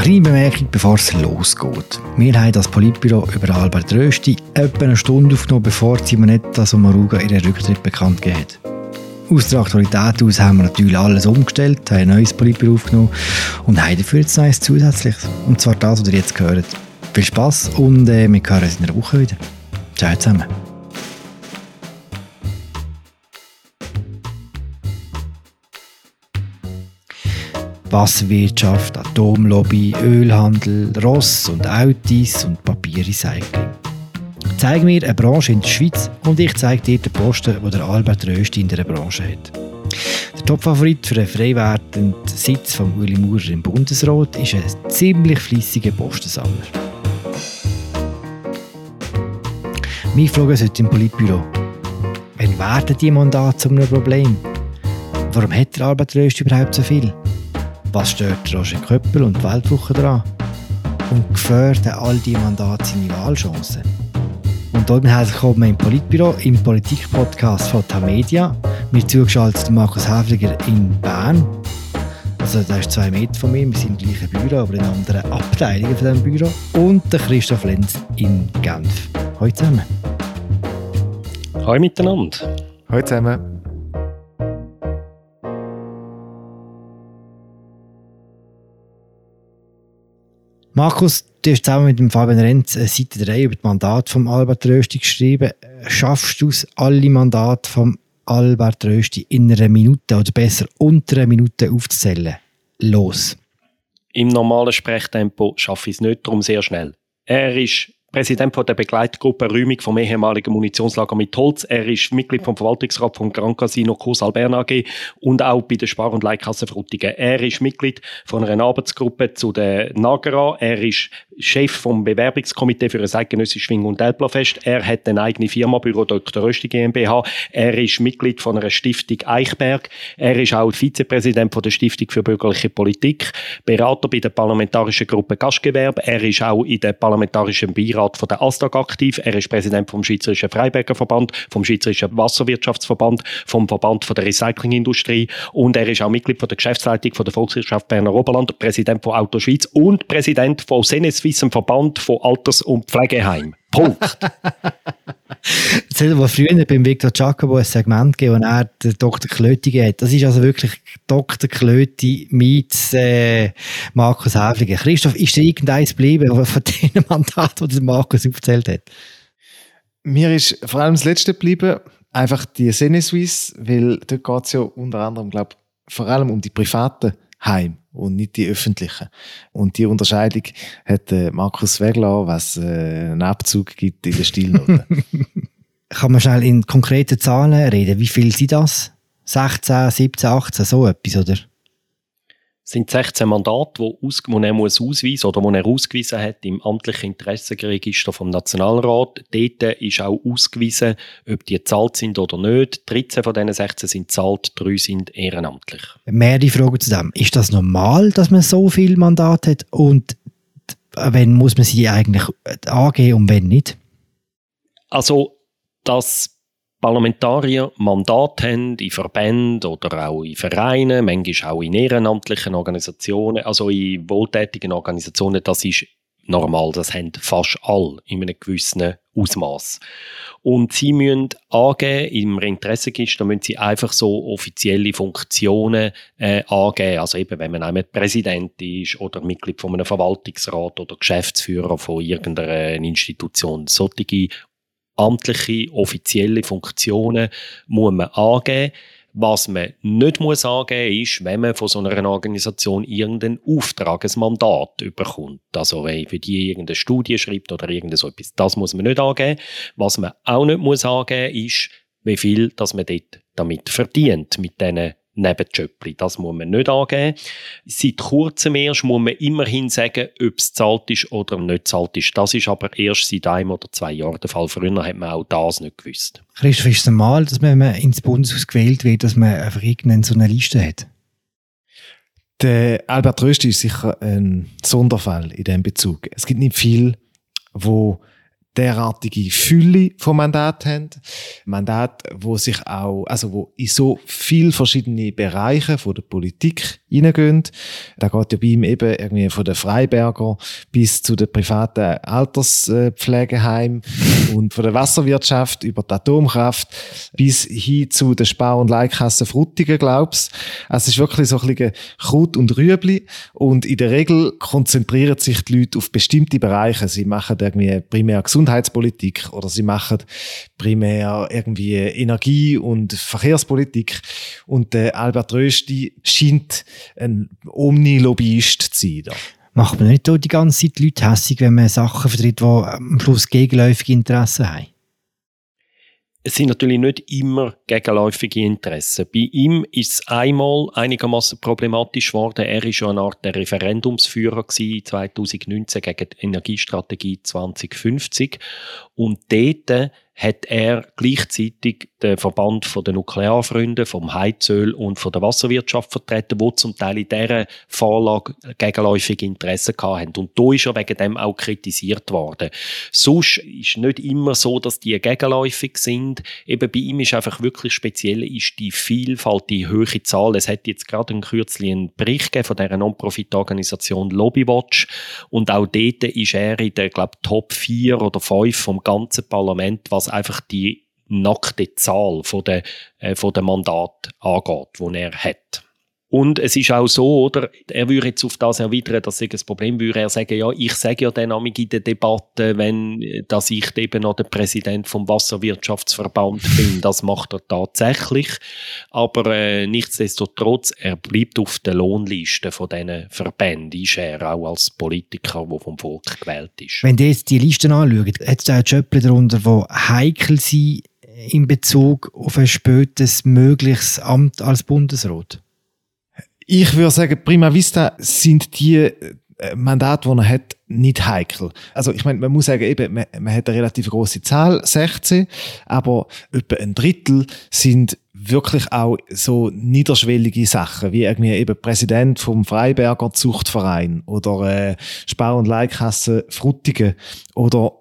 Eine kleine Bemerkung, bevor es losgeht. Wir haben das Politbüro über Albert Rösti etwa eine Stunde aufgenommen, bevor Simonetta Sommaruga ihren Rücktritt bekannt gegeben hat. Aus der Aktualität aus haben wir natürlich alles umgestellt, haben ein neues Politbüro aufgenommen und haben dafür jetzt neues Zusätzliches. Und zwar das, was ihr jetzt gehört. Viel Spass und äh, wir hören uns in einer Woche wieder. Ciao zusammen. Wasserwirtschaft, Atomlobby, Ölhandel, Ross und Autos und Papierrecycling. Zeig mir eine Branche in der Schweiz und ich zeige dir den Posten, den der Albert Rösti in dieser Branche hat. Der Topfavorit für einen frei Sitz von Uli Maurer im Bundesrat ist ein ziemlich fleissiger Postensammler. Meine Frage heute im Politbüro. Wann werden die Mandate zu einem Problem? Warum hat der Albert Rösti überhaupt so viel? Was stört Roger Köppel und die Weltwoche daran? Und gefährden all diese Mandate seine Wahlchancen? Und dort herzlich willkommen im Politbüro, im Politik-Podcast von Tamedia. Mir zugeschaltet Markus Häfliger in Bern. Also, der ist zwei Meter von mir. Wir sind im gleichen Büro, aber in anderen Abteilungen von diesem Büro. Und der Christoph Lenz in Genf. Hallo zusammen. Hallo miteinander. Hallo zusammen. Markus, du hast zusammen mit dem Fabian Renz Seite 3 über das Mandat von Albert Rösti geschrieben. Schaffst du es, alle Mandate von Albert Rösti in einer Minute oder besser unter einer Minute aufzuzählen? Los. Im normalen Sprechtempo schaffe ich es nicht, darum sehr schnell. Er ist Präsident der Begleitgruppe Räumung vom ehemaligen Munitionslager mit Holz. Er ist Mitglied vom Verwaltungsrat vom Grand Casino Kurs Albern AG und auch bei der Spar- und Leihkasse Frutigen. Er ist Mitglied von einer Arbeitsgruppe zu der Nagara. Er ist Chef vom Bewerbungskomitee für ein eidgenössisches Schwing- und Elblafest. Er hat eine eigene Firma, Büro Dr. Rösti GmbH. Er ist Mitglied von einer Stiftung Eichberg. Er ist auch Vizepräsident von der Stiftung für bürgerliche Politik, Berater bei der parlamentarischen Gruppe Gastgewerbe. Er ist auch in der parlamentarischen Beirat Beirat von der ASTAG aktiv. Er ist Präsident vom Schweizerischen Freiberger Verband, vom Schweizerischen Wasserwirtschaftsverband, vom Verband von der Recyclingindustrie und er ist auch Mitglied von der Geschäftsleitung von der Volkswirtschaft Berner Oberland, Präsident von Auto Schweiz und Präsident von Seneswiss, Verband von Alters- und Pflegeheim. Punkt. Jetzt hat aber früher beim Victor Giacomo ein Segment gegeben, wo er den Dr. Klöti hat. Das ist also wirklich Dr. Klöti mit äh, Markus Häfliger. Christoph, ist dir irgendeins geblieben von den Mandaten, die Markus aufgezählt hat? Mir ist vor allem das Letzte geblieben, einfach die Seneswiss, weil dort geht es ja unter anderem, glaube vor allem um die privaten Heim und nicht die öffentlichen. Und die Unterscheidung hat äh, Markus Wegler, was äh, einen Abzug gibt in der Stilnote. Kann man schnell in konkreten Zahlen reden? Wie viel sind das? 16, 17, 18, so etwas, oder? Sind 16 Mandate, die, aus, die er muss ausweisen oder die er ausgewiesen hat im amtlichen Interessenregister vom Nationalrat. Dort ist auch ausgewiesen, ob die zahlt sind oder nicht. 13 von diesen 16 sind zahlt, 3 sind ehrenamtlich. Mehrere Fragen zu dem. Ist das normal, dass man so viele Mandate hat und wenn muss man sie eigentlich angehen und wenn nicht? Also, das Parlamentarier Mandat haben in Verbänden oder auch in Vereinen, manchmal auch in ehrenamtlichen Organisationen, also in wohltätigen Organisationen, das ist normal, das haben fast alle in einem gewissen Ausmaß. Und sie müssen angeben, im Interessenregister müssen sie einfach so offizielle Funktionen äh, angeben. Also eben, wenn man einmal Präsident ist oder Mitglied von einem Verwaltungsrat oder Geschäftsführer von irgendeiner Institution. Solche amtliche, offizielle Funktionen muss man angeben. Was man nicht muss angeben ist, wenn man von so einer Organisation irgendeinen Auftrag, ein Mandat überkommt. Also wenn für die irgendeine Studie schreibt oder irgend so etwas. Das muss man nicht angeben. Was man auch nicht muss angeben ist, wie viel dass man dort damit verdient, mit diesen Nebenjöppli. Das muss man nicht angeben. Seit kurzem erst muss man immerhin sagen, ob es zahlt ist oder nicht zahlt ist. Das ist aber erst seit einem oder zwei Jahren der Fall. Früher hat man auch das nicht gewusst. Christoph, ist es normal, dass man, wenn man ins Bundeshaus gewählt wird, dass man einfach irgendeine so eine Liste hat? Der Albert Rösti ist sicher ein Sonderfall in diesem Bezug. Es gibt nicht viel, wo derartige Fülle von Mandaten haben. Mandate, wo sich auch, also wo in so viel verschiedene Bereiche von der Politik hineingehen. Da geht ja bei ihm eben irgendwie von den Freiberger bis zu den privaten Alterspflegeheimen und von der Wasserwirtschaft über die Atomkraft bis hin zu der Spar- und Leihkasse Frutigen, glaubst. Also es ist wirklich so ein bisschen Kraut und Rüebli und in der Regel konzentrieren sich die Leute auf bestimmte Bereiche. Sie machen irgendwie primär Gesundheitspolitik oder sie machen primär irgendwie Energie- und Verkehrspolitik und der Albert Rösti scheint ein Omni-Lobbyist zu sein. Da. Macht man nicht die ganze Zeit die Leute hässig, wenn man Sachen vertritt, die am Schluss gegenläufige Interessen haben? Es sind natürlich nicht immer gegenläufige Interessen. Bei ihm ist es einmal einigermaßen problematisch geworden. Er war schon eine Art der Referendumsführer 2019 gegen die Energiestrategie 2050 und dort hat er gleichzeitig den Verband von den Nuklearfreunden, vom Heizöl und von der Wasserwirtschaft vertreten, wo zum Teil in dieser Vorlage gegenläufige Interessen hatten. Und da ist er wegen dem auch kritisiert worden. Sonst ist nicht immer so, dass die gegenläufig sind. Eben bei ihm ist einfach wirklich speziell ist die Vielfalt, die hohe Zahl. Es hat jetzt gerade einen kürzlichen Bericht gegeben von der Non-Profit-Organisation Lobbywatch und auch dort ist er in der, glaube Top 4 oder 5 vom ganzen Parlament, was einfach die nackte Zahl von der, äh, von der Mandat angeht, die er hat. Und es ist auch so, oder, er würde jetzt auf das erwidern, dass es ein Problem würde. Er sagen, ja, ich sage ja dann in der Debatte, wenn, dass ich eben noch der Präsident vom Wasserwirtschaftsverband bin. Das macht er tatsächlich. Aber äh, nichtsdestotrotz, er bleibt auf der Lohnliste von diesen Verbänden, ist er auch als Politiker, der vom Volk gewählt ist. Wenn ihr jetzt die Listen anschaut, hat es auch Jobs darunter, die heikel sind in Bezug auf ein spätes mögliches Amt als Bundesrat? Ich würde sagen, prima vista sind die äh, Mandate, die er hat, nicht heikel. Also ich meine, man muss sagen, eben, man, man hat eine relativ große Zahl, 16, aber etwa ein Drittel sind wirklich auch so niederschwellige Sachen, wie irgendwie eben Präsident vom Freiberger Zuchtverein oder äh, Spar- und Leihkasse Frutigen oder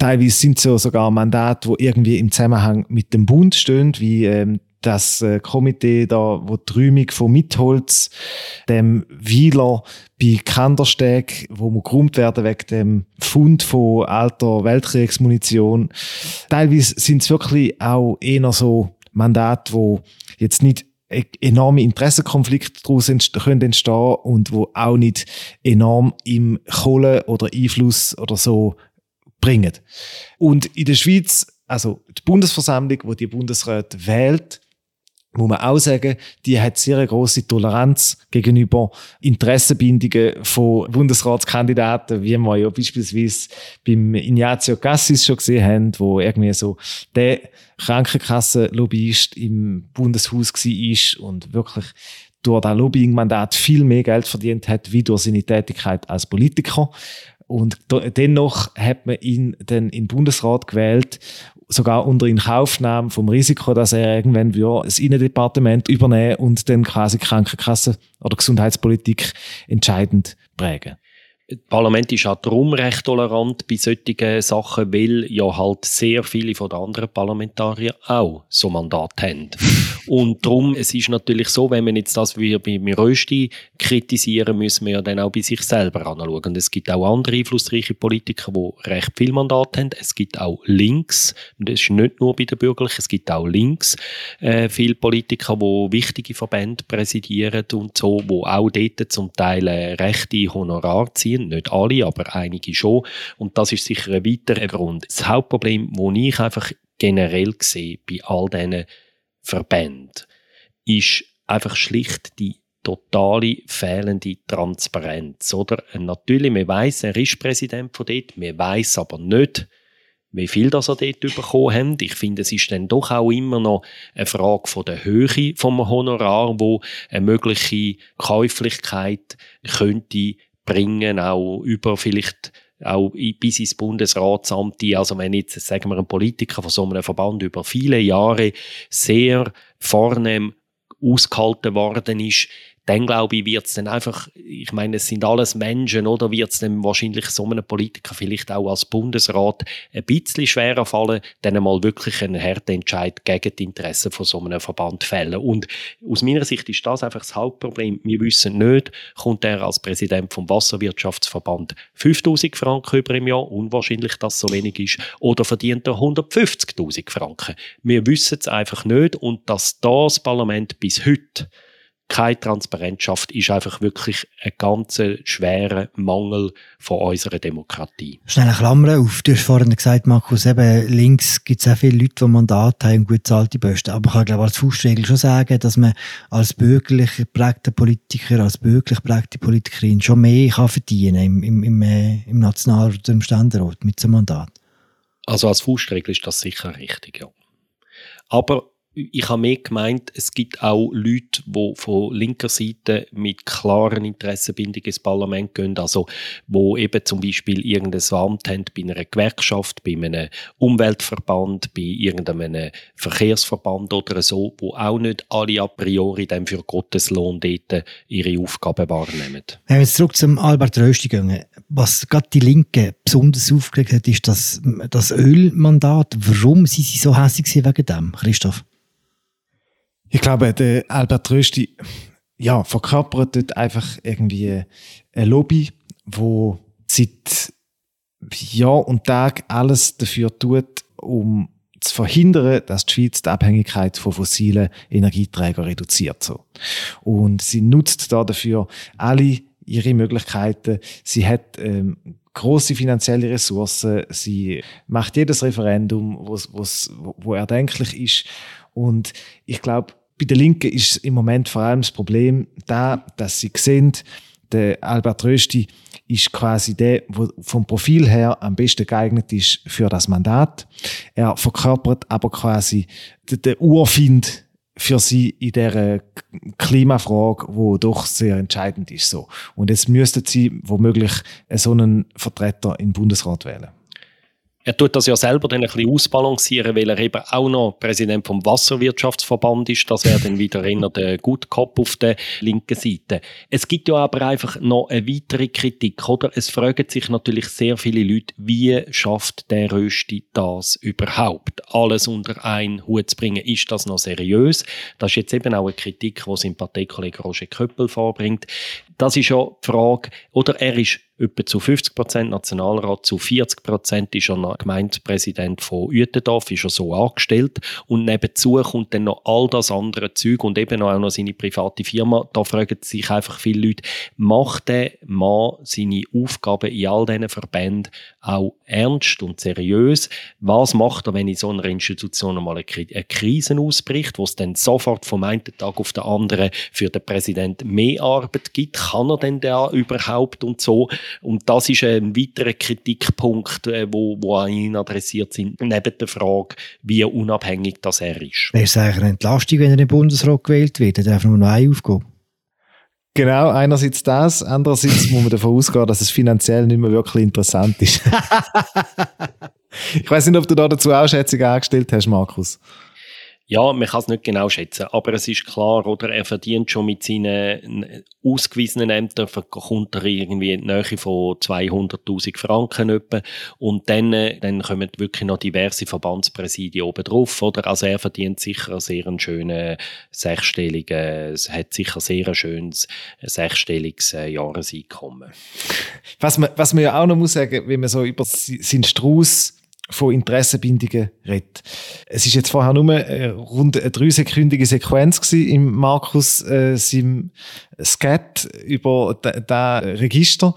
teilweise sind so sogar Mandate, wo irgendwie im Zusammenhang mit dem Bund stehen, wie ähm, das äh, Komitee da, wo die Räumung von Mitholz, dem Wieler bei Kandersteg, wo man geräumt werden wegen dem Fund von alter Weltkriegsmunition. Teilweise sind es wirklich auch eher so Mandate, wo jetzt nicht e-, enorme Interessenkonflikte daraus entstehen können und wo auch nicht enorm im Kohle oder Einfluss oder so bringen. Und in der Schweiz, also die Bundesversammlung, wo die Bundesrat wählt, muss man auch sagen, die hat sehr eine grosse Toleranz gegenüber Interessenbindungen von Bundesratskandidaten, wie wir ja beispielsweise beim Ignazio Cassis schon gesehen haben, wo irgendwie so der Krankenkassenlobbyist im Bundeshaus war und wirklich durch das Lobbying-Mandat viel mehr Geld verdient hat, wie durch seine Tätigkeit als Politiker. Und dennoch hat man ihn dann in den Bundesrat gewählt sogar unter Inkaufnahme vom Risiko, dass er irgendwann das Innendepartement übernehmen und dann quasi Krankenkasse oder Gesundheitspolitik entscheidend prägen. Das Parlament ist auch darum recht tolerant bei solchen Sachen, weil ja halt sehr viele von den anderen Parlamentarier auch so Mandat haben. Und darum, es ist natürlich so, wenn man jetzt das wie bei Rösti kritisieren, müssen wir ja dann auch bei sich selber anschauen. Und es gibt auch andere einflussreiche Politiker, die recht viel Mandat haben. Es gibt auch links, das ist nicht nur bei den Bürgerlichen, es gibt auch links äh, viele Politiker, die wichtige Verbände präsidieren und so, wo auch dort zum Teil äh, rechte Honorar ziehen. Nicht alle, aber einige schon. Und das ist sicher ein weiterer Grund. Das Hauptproblem, das ich einfach generell sehe bei all diesen Verbänden, ist einfach schlicht die totale fehlende Transparenz. Oder? Natürlich, man weiß, er ist Präsident von dort, man weiß aber nicht, wie viel das er dort bekommen haben. Ich finde, es ist dann doch auch immer noch eine Frage von der Höhe vom Honorar, wo eine mögliche Käuflichkeit könnte bringen, auch über vielleicht auch bis ins Bundesratsamt, also wenn jetzt, sagen wir, ein Politiker von so einem Verband über viele Jahre sehr vornehm ausgehalten worden ist, dann glaube ich, wird es dann einfach, ich meine, es sind alles Menschen, oder wird es dann wahrscheinlich so einem Politiker vielleicht auch als Bundesrat ein bisschen schwerer fallen, dann mal wirklich einen harten Entscheid gegen die Interessen von so einem Verband fällen. Und aus meiner Sicht ist das einfach das Hauptproblem. Wir wissen nicht, kommt er als Präsident vom Wasserwirtschaftsverband 5000 Franken über im Jahr, unwahrscheinlich, dass so wenig ist, oder verdient er 150.000 Franken. Wir wissen es einfach nicht und dass das Parlament bis heute keine Transparenz schafft, ist einfach wirklich ein ganz schwerer Mangel von unserer Demokratie. Schnell eine Klammer auf. Du hast vorhin gesagt, Markus, eben links gibt es auch viele Leute, die Mandat haben und gut zahlte Posten. Aber ich kann, glaube als Faustregel schon sagen, dass man als bürgerlich geprägter Politiker, als bürgerlich geprägte Politikerin schon mehr kann verdienen im, im, im, äh, im National- oder im Ständerat mit so einem Mandat. Also als Faustregel ist das sicher richtig, ja. Aber ich habe mehr gemeint, es gibt auch Leute, die von linker Seite mit klaren Interessenbindungen ins Parlament gehen, also wo eben zum Beispiel irgendein Amt haben bei einer Gewerkschaft, bei einem Umweltverband, bei irgendeinem Verkehrsverband oder so, wo auch nicht alle a priori dann für Gottes Lohn dort ihre Aufgaben wahrnehmen. Wenn wir jetzt zurück zum Albert Rösti gehen, was gerade die Linke besonders aufgeregt hat, ist das, das Ölmandat. Warum sind sie so hässlich wegen dem, Christoph? Ich glaube, der Albert Rösti, ja, verkörpert dort einfach irgendwie eine Lobby, wo seit Jahr und Tag alles dafür tut, um zu verhindern, dass die Schweiz die Abhängigkeit von fossilen Energieträgern reduziert. So. Und sie nutzt da dafür alle ihre Möglichkeiten. Sie hat ähm, große finanzielle Ressourcen. Sie macht jedes Referendum, wo's, wo erdenklich ist. Und ich glaube, bei der Linken ist im Moment vor allem das Problem da, dass sie sehen, der Albert Rösti ist quasi der, der vom Profil her am besten geeignet ist für das Mandat. Er verkörpert aber quasi den Urfind für sie in der Klimafrage, wo doch sehr entscheidend ist so. Und jetzt müssten sie womöglich so einen Vertreter im Bundesrat wählen. Er tut das ja selber dann ein bisschen ausbalancieren, weil er eben auch noch Präsident vom Wasserwirtschaftsverband ist. Das wäre dann wieder eher der Good auf der linken Seite. Es gibt ja aber einfach noch eine weitere Kritik, oder? Es fragen sich natürlich sehr viele Leute, wie schafft der Rösti das überhaupt? Alles unter einen Hut zu bringen, ist das noch seriös? Das ist jetzt eben auch eine Kritik, die sein Parteikollege Roger Köppel vorbringt. Das ist ja die Frage, oder er ist etwa zu 50 Prozent Nationalrat, zu 40 Prozent ist er Gemeindepräsident von Uetendorf, ist er so angestellt. Und nebenzu kommt dann noch all das andere Zeug und eben auch noch seine private Firma. Da fragen sich einfach viele Leute, macht der Mann seine Aufgaben in all diesen Verbänden auch ernst und seriös? Was macht er, wenn in so einer Institution einmal eine Krise ausbricht, wo es dann sofort vom einen Tag auf den anderen für den Präsidenten mehr Arbeit gibt? Kann er denn da überhaupt und so? Und das ist ein weiterer Kritikpunkt, äh, wo, wo an ihn adressiert sind, neben der Frage, wie unabhängig das er ist. Wäre es eigentlich eine Entlastung, wenn er in den Bundesrat gewählt wird? Er darf nur noch eine Aufgabe. Genau, einerseits das, andererseits muss man davon ausgehen, dass es finanziell nicht mehr wirklich interessant ist. ich weiß nicht, ob du da dazu auch Schätzungen angestellt hast, Markus. Ja, man kann es nicht genau schätzen, aber es ist klar, oder er verdient schon mit seinen ausgewiesenen Ämtern, kommt er irgendwie in die Nähe von 200'000 Franken etwa. und dann, äh, dann kommen wirklich noch diverse Verbandspräsidien oben drauf, oder? Also er verdient sicher einen sehr schönen sechsstelligen, hat sicher sehr ein schönes sechsstelliges äh, Jahreseinkommen. Was man, was man ja auch noch muss sagen, wenn man so über seinen Strauß von Interessenbindungen redet. Es ist jetzt vorher nur eine rund eine dreisekündige Sequenz im Markus äh, seinem Skat über das Register,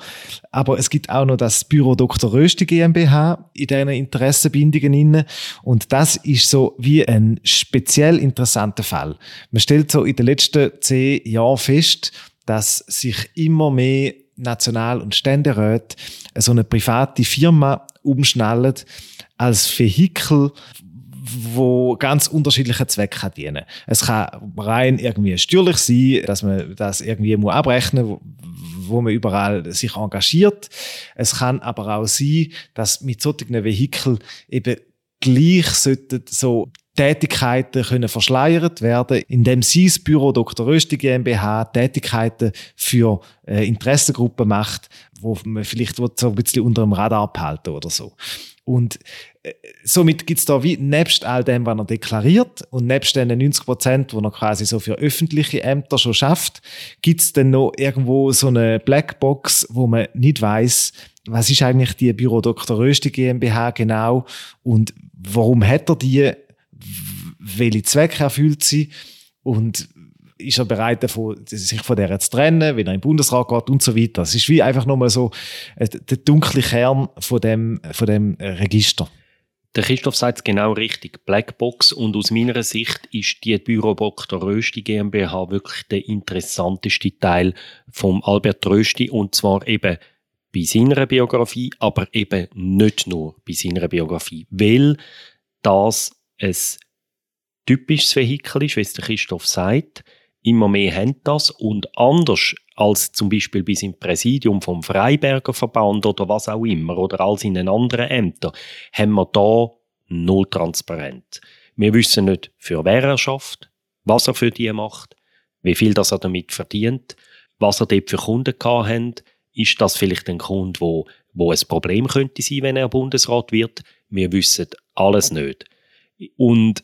aber es gibt auch noch das Büro Dr. Rösti GmbH in diesen Interessenbindungen inne und das ist so wie ein speziell interessanter Fall. Man stellt so in den letzten zehn Jahren fest, dass sich immer mehr National- und Ständeräte so eine private Firma umschnallen als Vehikel, wo ganz unterschiedliche Zwecke dienen. Es kann rein irgendwie steuerlich sein, dass man das irgendwie muss abrechnen muss, wo man überall sich engagiert. Es kann aber auch sein, dass mit solchen Vehikeln eben gleich sollten so Tätigkeiten können verschleiert werden, indem sie das Büro Dr. Rösti GmbH Tätigkeiten für äh, Interessengruppen macht, wo man vielleicht so ein bisschen unter dem Radar abhalten oder so. Und äh, somit gibt es da wie, nebst all dem, was er deklariert und nebst den 90 Prozent, wo er quasi so für öffentliche Ämter schon schafft, gibt es dann noch irgendwo so eine Blackbox, wo man nicht weiß, was ist eigentlich die Büro Dr. Rösti GmbH genau und warum hat er die, welche Zwecke erfüllt sie und ist er bereit, sich von der zu trennen, wenn er im Bundesrat geht und so weiter. Es ist wie einfach nochmal so äh, der dunkle Kern von dem, von dem Register. Der Christoph sagt es genau richtig, Blackbox. Und aus meiner Sicht ist die Büro Dr. Rösti GmbH wirklich der interessanteste Teil vom Albert Rösti und zwar eben bei seiner Biografie, aber eben nicht nur bei seiner Biografie, weil das ein typisches Vehikel ist, wie es der Christoph sagt. Immer mehr haben das und anders als zum Beispiel bis im Präsidium vom Freiberger Verband oder was auch immer oder als in den anderen Ämtern, haben wir da null transparent. Wir wissen nicht, für wer er schafft, was er für die macht, wie viel das er damit verdient, was er dort für Kunden gehabt hat, ist das vielleicht ein Kunde, wo, wo ein Problem könnte sein, wenn er Bundesrat wird? Wir wissen alles nicht. Und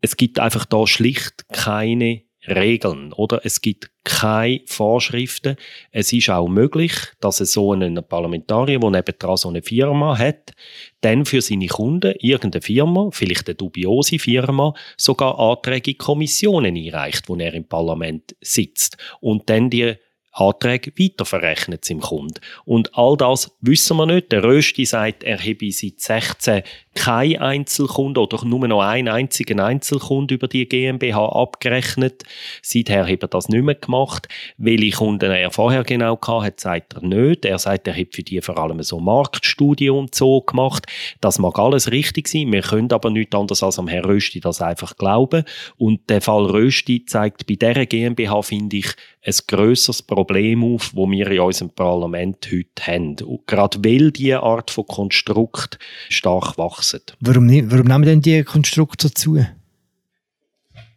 es gibt einfach da schlicht keine Regeln, oder? Es gibt keine Vorschriften. Es ist auch möglich, dass es so einen Parlamentarier, der nebendran so eine Firma hat, dann für seine Kunden irgendeine Firma, vielleicht eine dubiose Firma, sogar Anträge in Kommissionen einreicht, wo er im Parlament sitzt und dann die Anträge weiterverrechnet im Kunden. Und all das wissen wir nicht. Der Rösti sagt, er habe seit 16 kein Einzelkunde oder nur noch einen einzigen Einzelkunde über die GmbH abgerechnet. Seither hat er das nicht mehr gemacht. Welche Kunden er vorher genau hatte, sagt er nicht. Er sagt, er hat für die vor allem so Marktstudien und so gemacht. Das mag alles richtig sein. Wir können aber nicht anders als am Herrn Rösti das einfach glauben. Und der Fall Rösti zeigt bei dieser GmbH, finde ich, ein grösseres Problem auf, wo wir in unserem Parlament heute haben. Und gerade weil diese Art von Konstrukt stark wachsen. Warum, nicht, warum nehmen denn die Konstrukte zu?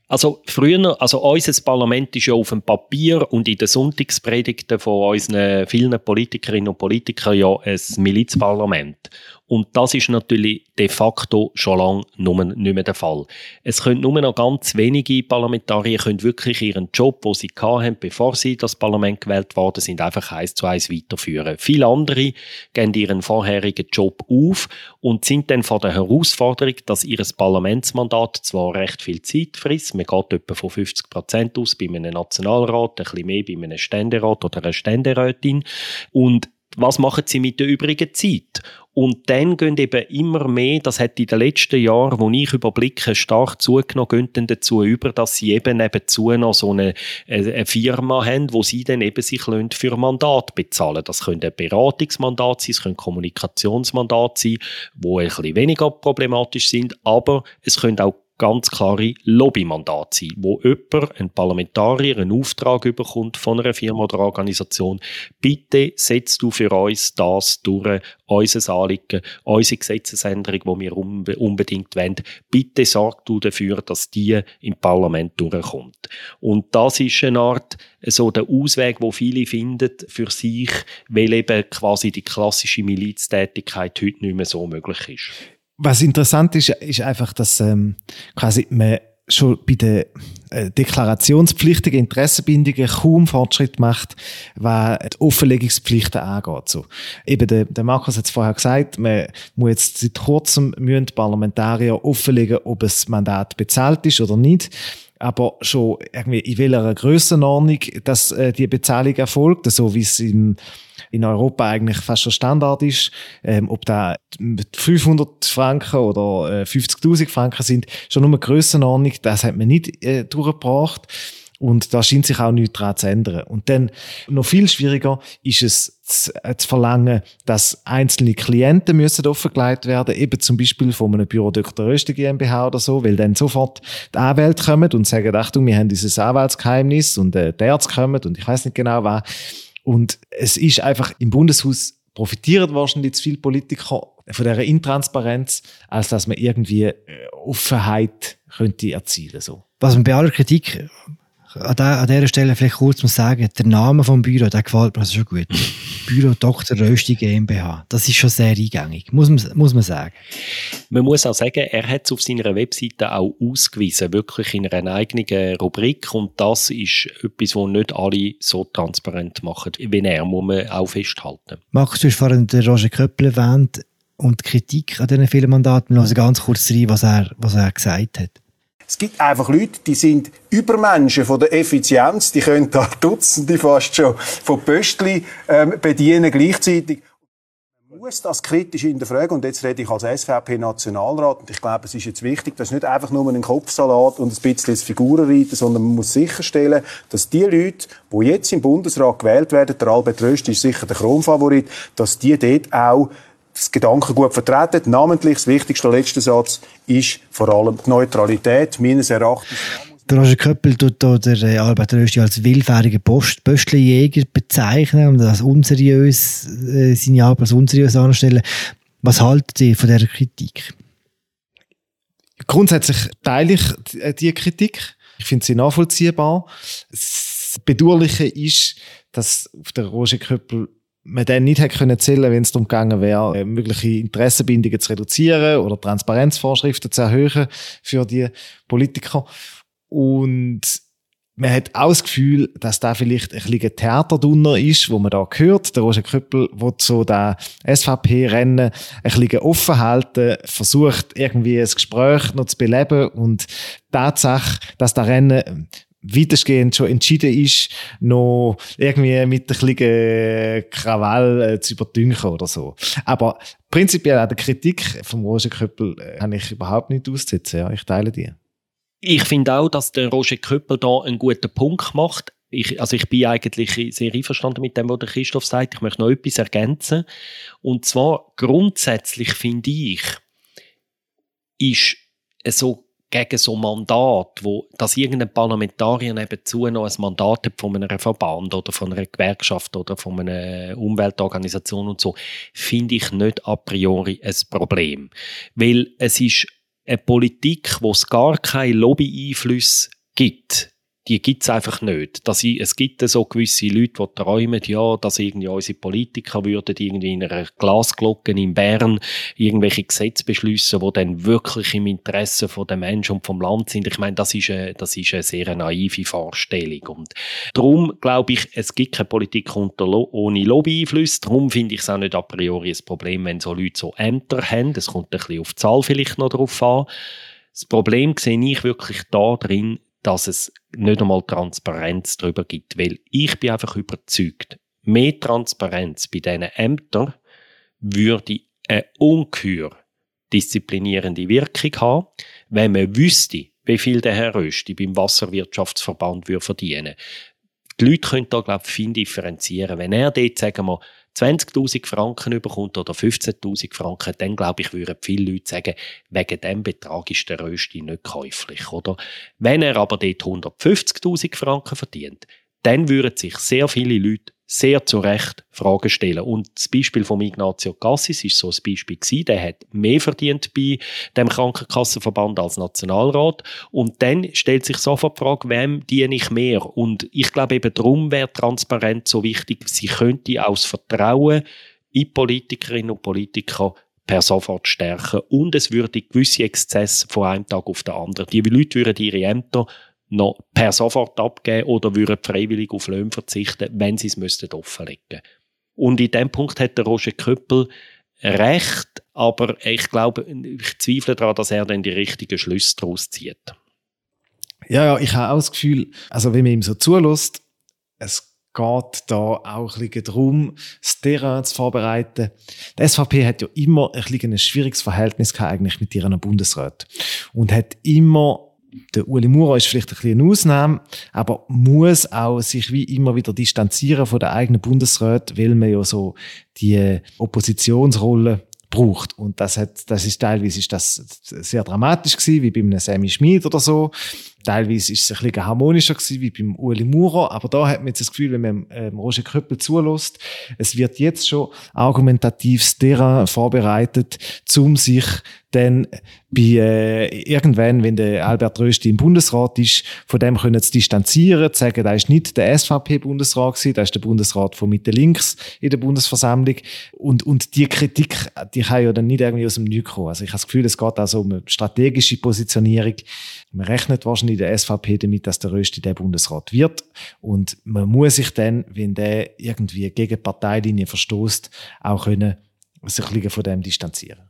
Also früher, also unser Parlament ist ja auf dem Papier und in den Sonntagspredigten von unseren vielen Politikerinnen und Politikern ja ein Milizparlament. Und das ist natürlich de facto schon lange nicht mehr der Fall. Es können nur noch ganz wenige Parlamentarier können wirklich ihren Job, den sie hatten, bevor sie das Parlament gewählt worden sind, einfach eins zu eins weiterführen. Viele andere geben ihren vorherigen Job auf und sind dann vor der Herausforderung, dass ihr Parlamentsmandat zwar recht viel Zeit frisst, man geht etwa von 50 Prozent aus bei einem Nationalrat, ein bisschen mehr bei einem Ständerat oder einer Ständerätin und was machen sie mit der übrigen Zeit? Und dann gehen eben immer mehr, das hat in den letzten Jahren, wo ich überblicke, stark zugenommen, gehen dazu über, dass sie eben nebenzu noch so eine, eine Firma haben, wo sie dann eben sich für Mandat bezahlen. Das können ein Beratungsmandat sein, es können Kommunikationsmandat sein, wo ein bisschen weniger problematisch sind, aber es können auch ganz klare Lobbymandate sein, wo jemand, ein Parlamentarier, einen Auftrag bekommt von einer Firma oder Organisation. Bitte setzt du für uns das durch, unser Anliegen, unsere Gesetzesänderung, die wir unbedingt wollen. Bitte sorg du dafür, dass die im Parlament durchkommt. Und das ist eine Art, so der Ausweg, wo viele finden für sich, weil eben quasi die klassische Miliztätigkeit heute nicht mehr so möglich ist. Was interessant ist, ist einfach, dass ähm, quasi man schon bei den äh, deklarationspflichtigen Interessenbindungen kaum Fortschritt macht, was die Offenlegungspflichten angeht. So. Eben der, der Markus hat es vorher gesagt, man muss jetzt seit kurzem müssen Parlamentarier offenlegen, ob das Mandat bezahlt ist oder nicht aber schon irgendwie in welcher Grössenordnung dass äh, die Bezahlung erfolgt, so wie es im in Europa eigentlich fast schon Standard ist. Ähm, ob da 500 Franken oder äh, 50.000 Franken sind, schon nur eine Grössenordnung, das hat man nicht äh, durchgebracht. Und da scheint sich auch nichts daran zu ändern. Und dann noch viel schwieriger ist es zu, äh, zu verlangen, dass einzelne Klienten müssen offengelegt werden, eben zum Beispiel von einem Büro Dr. Rösti GmbH oder so, weil dann sofort die Anwälte kommen und sagen, Achtung, wir haben dieses Anwaltsgeheimnis und äh, der Ärzte kommen und ich weiß nicht genau was. Und es ist einfach im Bundeshaus profitieren wahrscheinlich zu viele Politiker von dieser Intransparenz, als dass man irgendwie äh, Offenheit könnte erzielen so. Was man bei aller Kritik an, der, an dieser Stelle vielleicht kurz muss sagen, der Name vom Büro, der gefällt mir also schon gut. Büro Dr. Rösti GmbH. Das ist schon sehr eingängig, muss man, muss man sagen. Man muss auch sagen, er hat es auf seiner Webseite auch ausgewiesen, wirklich in einer eigenen Rubrik und das ist etwas, was nicht alle so transparent machen, wie er, muss man auch festhalten. Max, du hast vorhin den Roger Köppel erwähnt und die Kritik an diesen vielen Mandaten. Wir hören ganz kurz rein, was er, was er gesagt hat. Es gibt einfach Leute, die sind Übermenschen von der Effizienz, die können da Dutzende fast schon von Pöstli ähm, bedienen gleichzeitig. Man muss das kritisch hinterfragen und jetzt rede ich als SVP-Nationalrat und ich glaube, es ist jetzt wichtig, dass nicht einfach nur ein Kopfsalat und ein bisschen das Figurenreiten, sondern man muss sicherstellen, dass die Leute, die jetzt im Bundesrat gewählt werden, der Albert Röst ist sicher der Kronfavorit, dass die dort auch das Gedankengut vertreten. Namentlich, das wichtigste letzte Satz ist vor allem die Neutralität, meines Erachtens. Der Roger Köppel tut der äh, Albert Rösti als willfährigen Post Pöstchenjäger bezeichnen und als unseriös, äh, seine Arbeit als unseriös anstellen. Was haltet ihr von dieser Kritik? Grundsätzlich teile ich diese Kritik. Ich finde sie nachvollziehbar. Das Bedauerliche ist, dass auf der Roger Köppel man dann nicht hätte können zählen, wenn es darum gegangen wäre, äh, mögliche Interessenbindungen zu reduzieren oder Transparenzvorschriften zu erhöhen für die Politiker. Und man hat auch das Gefühl, dass da vielleicht ein bisschen Theater drunter ist, wo man da hört. Der Roger Köppel will so da SVP-Rennen ein bisschen offen halten, versucht irgendwie ein Gespräch noch zu beleben und die Tatsache, dass das Rennen weitestgehend schon entschieden ist, noch irgendwie mit ein bisschen Krawall äh, zu überdünken oder so. Aber prinzipiell an der Kritik vom Roger Köppel äh, habe ich überhaupt nicht auszusetzen. Ja, ich teile die. Ich finde auch, dass der Roger Köppel da einen guten Punkt macht. Ich, also ich bin eigentlich sehr einverstanden mit dem, was der Christoph sagt. Ich möchte noch etwas ergänzen. Und zwar grundsätzlich finde ich, ist so gegen so Mandat, wo, dass irgendein Parlamentarier nebenzu noch ein Mandat hat von einem Verband oder von einer Gewerkschaft oder von einer Umweltorganisation und so, finde ich nicht a priori ein Problem. Weil es ist eine Politik, wo es gar keine Lobby-Einflüsse gibt die gibt es einfach nicht. Dass ich, es gibt so gewisse Leute, die träumen, ja, dass irgendwie unsere Politiker würden irgendwie in einer Glasglocke in Bern irgendwelche Gesetze beschließen, die dann wirklich im Interesse von Menschen und vom Land sind. Ich meine, das ist eine, das ist eine sehr naive Vorstellung. Und darum glaube ich, es gibt keine Politik unter, ohne Lobbyeinfluss. Darum finde ich es auch nicht a priori ein Problem, wenn so Leute so Ämter haben. Es kommt ein bisschen auf die Zahl vielleicht noch drauf an. Das Problem sehe ich wirklich da drin, dass es nicht einmal Transparenz darüber gibt. Weil ich bin einfach überzeugt, mehr Transparenz bei diesen Ämtern würde eine ungeheuer disziplinierende Wirkung haben, wenn man wüsste, wie viel der Herr Rösti beim Wasserwirtschaftsverband würde verdienen. Die Leute können da, glaube ich, fein differenzieren. Wenn er dort, sagen wir, 20.000 Franken bekommt oder 15.000 Franken, dann glaube ich, würden viele Leute sagen, wegen dem Betrag ist der Rösti nicht käuflich, oder? Wenn er aber dort 150.000 Franken verdient, dann würden sich sehr viele Leute sehr zu Recht Fragen stellen. Und das Beispiel von Ignazio Cassis ist so ein Beispiel gewesen. Der hat mehr verdient bei dem Krankenkassenverband als Nationalrat. Und dann stellt sich sofort die Frage, wem diene ich mehr? Und ich glaube eben darum wäre Transparenz so wichtig. Sie könnte aus Vertrauen in Politikerinnen und Politiker per sofort stärken. Und es würde gewisse Exzesse von einem Tag auf den anderen. Die Leute würden ihre Ämter noch per sofort abgeben oder würden freiwillig auf Löhne verzichten, wenn sie es müssten offenlegen. Und in dem Punkt hat der Roger Köppel recht, aber ich glaube, ich zweifle daran, dass er dann die richtigen Schlüsse daraus zieht. Ja, ja, ich habe auch das Gefühl, also wenn man ihm so zulässt, es geht da auch ein bisschen darum, das Terrain zu vorbereiten. Die SVP hat ja immer ein, ein schwieriges Verhältnis gehabt, eigentlich mit ihren Bundesräten und hat immer der Uli Maurer ist vielleicht ein bisschen eine Ausnahme, aber muss auch sich wie immer wieder distanzieren von der eigenen Bundesrat, weil man ja so die Oppositionsrolle braucht. Und das hat, das ist teilweise ist das sehr dramatisch gewesen, wie bei einem Sammy Schmid oder so. Teilweise ist es ein bisschen harmonischer gewesen, wie beim Uli Maurer, aber da hat man jetzt das Gefühl, wenn man ähm, Roger Köppel zulässt, es wird jetzt schon argumentativ Terrain vorbereitet, um sich dann bei äh, irgendwann, wenn der Albert Rösti im Bundesrat ist, von dem können sie distanzieren, sagen, da ist nicht der SVP-Bundesrat gewesen, da ist der Bundesrat von Mitte links in der Bundesversammlung und, und die Kritik, die kann ja dann nicht irgendwie aus dem Nichts kommen. Also ich habe das Gefühl, es geht also um eine strategische Positionierung. Man rechnet wahrscheinlich der SVP damit, dass der Rösti der Bundesrat wird und man muss sich dann, wenn der irgendwie gegen Parteilinie verstoßt, auch können sich von dem distanzieren.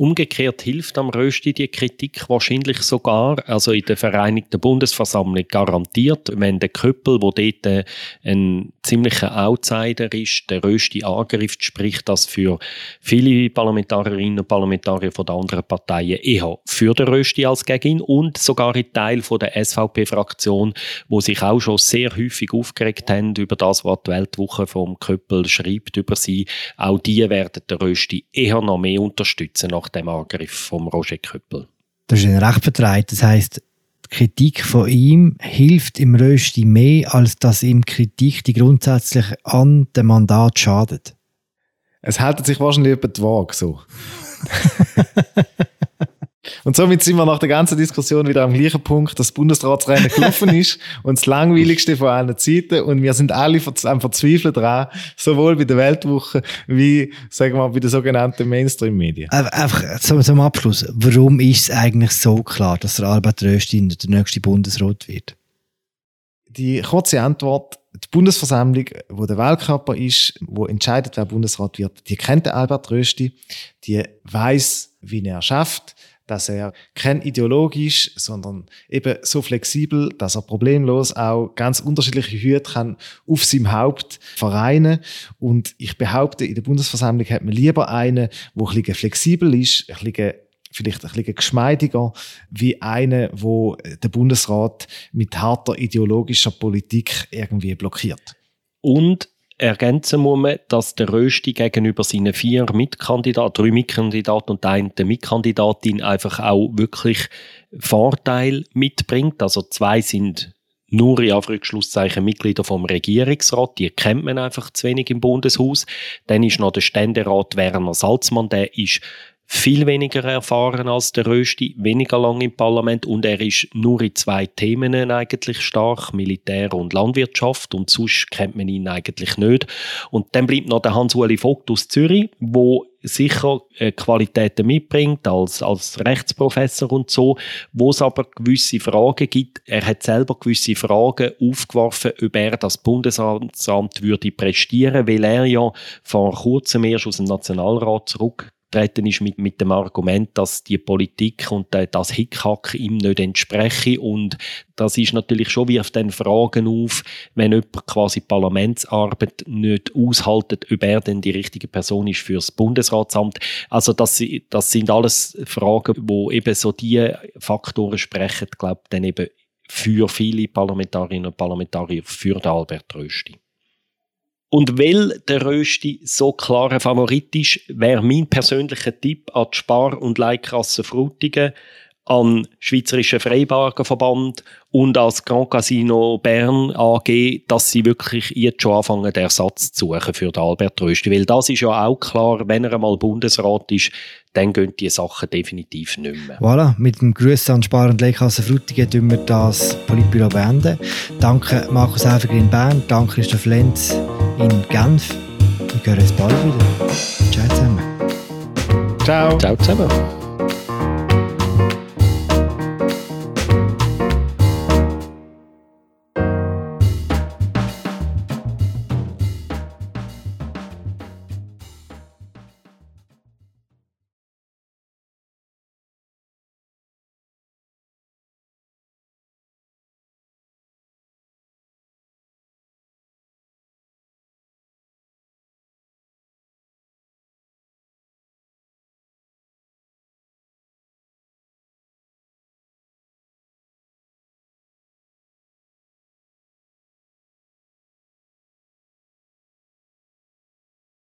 Umgekehrt hilft am Rösti die Kritik wahrscheinlich sogar, also in der Vereinigten Bundesversammlung garantiert, wenn der Köppel, wo dort äh, ein ziemlicher Outsider ist, der Rösti angreift, spricht das für viele Parlamentarierinnen und Parlamentarier von den anderen Parteien eher für den Rösti als gegen ihn und sogar ein Teil von der SVP-Fraktion, wo sich auch schon sehr häufig aufgeregt haben über das, was die Weltwoche vom Köppel schreibt über sie. Auch die werden den Rösti eher noch mehr unterstützen nach dem Angriff vom Roger Köppel. Das ist ein recht vertreibt. Das heißt, die Kritik von ihm hilft im Rösti mehr, als dass ihm Kritik, die grundsätzlich an dem Mandat schadet. Es hält sich wahrscheinlich über die Waage so. Und somit sind wir nach der ganzen Diskussion wieder am gleichen Punkt, dass das Bundesratsrennen gelaufen ist und das langweiligste von allen Zeiten. Und wir sind alle am Verzweifeln dran, sowohl bei der Weltwoche wie, sagen wir mal, bei den sogenannten Mainstream-Medien. Einfach zum, zum Abschluss. Warum ist es eigentlich so klar, dass der Albert Röstin der nächste Bundesrat wird? Die kurze Antwort, die Bundesversammlung, wo der Weltkörper ist, wo entscheidet, wer Bundesrat wird, die kennt den Albert Rösti, die weiß, wie er schafft, dass er kein ideologisch, sondern eben so flexibel, dass er problemlos auch ganz unterschiedliche Hüte kann auf seinem Haupt vereinen. Und ich behaupte, in der Bundesversammlung hat man lieber einen, der ein bisschen flexibel ist, ein bisschen vielleicht ein bisschen geschmeidiger, wie eine, wo der Bundesrat mit harter ideologischer Politik irgendwie blockiert. Und ergänzen muss man, dass der Rösti gegenüber seinen vier Mitkandidaten, drei Mitkandidaten und einer Mitkandidatin einfach auch wirklich Vorteil mitbringt. Also zwei sind nur in Anführungszeichen Mitglieder vom Regierungsrat, die kennt man einfach zu wenig im Bundeshaus. Dann ist noch der Ständerat Werner Salzmann, der ist viel weniger erfahren als der Rösti, weniger lang im Parlament und er ist nur in zwei Themen eigentlich stark, Militär und Landwirtschaft und sonst kennt man ihn eigentlich nicht. Und dann bleibt noch der Hans-Uli Vogt aus Zürich, wo sicher äh, Qualitäten mitbringt als, als Rechtsprofessor und so, wo es aber gewisse Fragen gibt. Er hat selber gewisse Fragen aufgeworfen, ob er das Bundesamt würde prestieren, weil er ja vor kurzem erst aus dem Nationalrat zurück auftreten ist mit, mit dem Argument, dass die Politik und das Hickhack ihm nicht entspreche. Und das ist natürlich schon, wirft dann Fragen auf, wenn jemand quasi Parlamentsarbeit nicht aushaltet, ob er denn die richtige Person ist fürs Bundesratsamt. Also das, das sind alles Fragen, wo eben so die Faktoren sprechen, glaube dann eben für viele Parlamentarierinnen und Parlamentarier für den Albert Rösti. Und weil der Rösti so klarer Favorit ist, wäre mein persönlicher Tipp an die Spar- und Leihkasse Frutigen, an Schweizerischen Freibargenverband und als Grand Casino Bern AG, dass sie wirklich jetzt schon anfangen, den Ersatz zu suchen für den Albert Rösti. Weil das ist ja auch klar, wenn er einmal Bundesrat ist, dann gehen die Sachen definitiv nicht mehr. Voilà, mit dem Grüß an Spar- und Leihkasse Frutigen tun wir das Politbüro beenden. Danke Markus Häfiger in Bern, danke Christoph Lenz in Genf. Wir hören uns bald wieder. Ciao zusammen. Ciao. Ciao zusammen.